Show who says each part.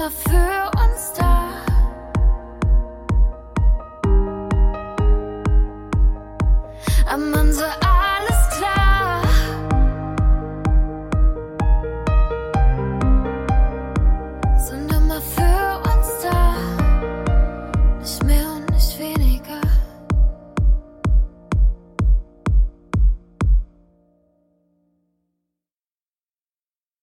Speaker 1: immer für uns da. Am Ende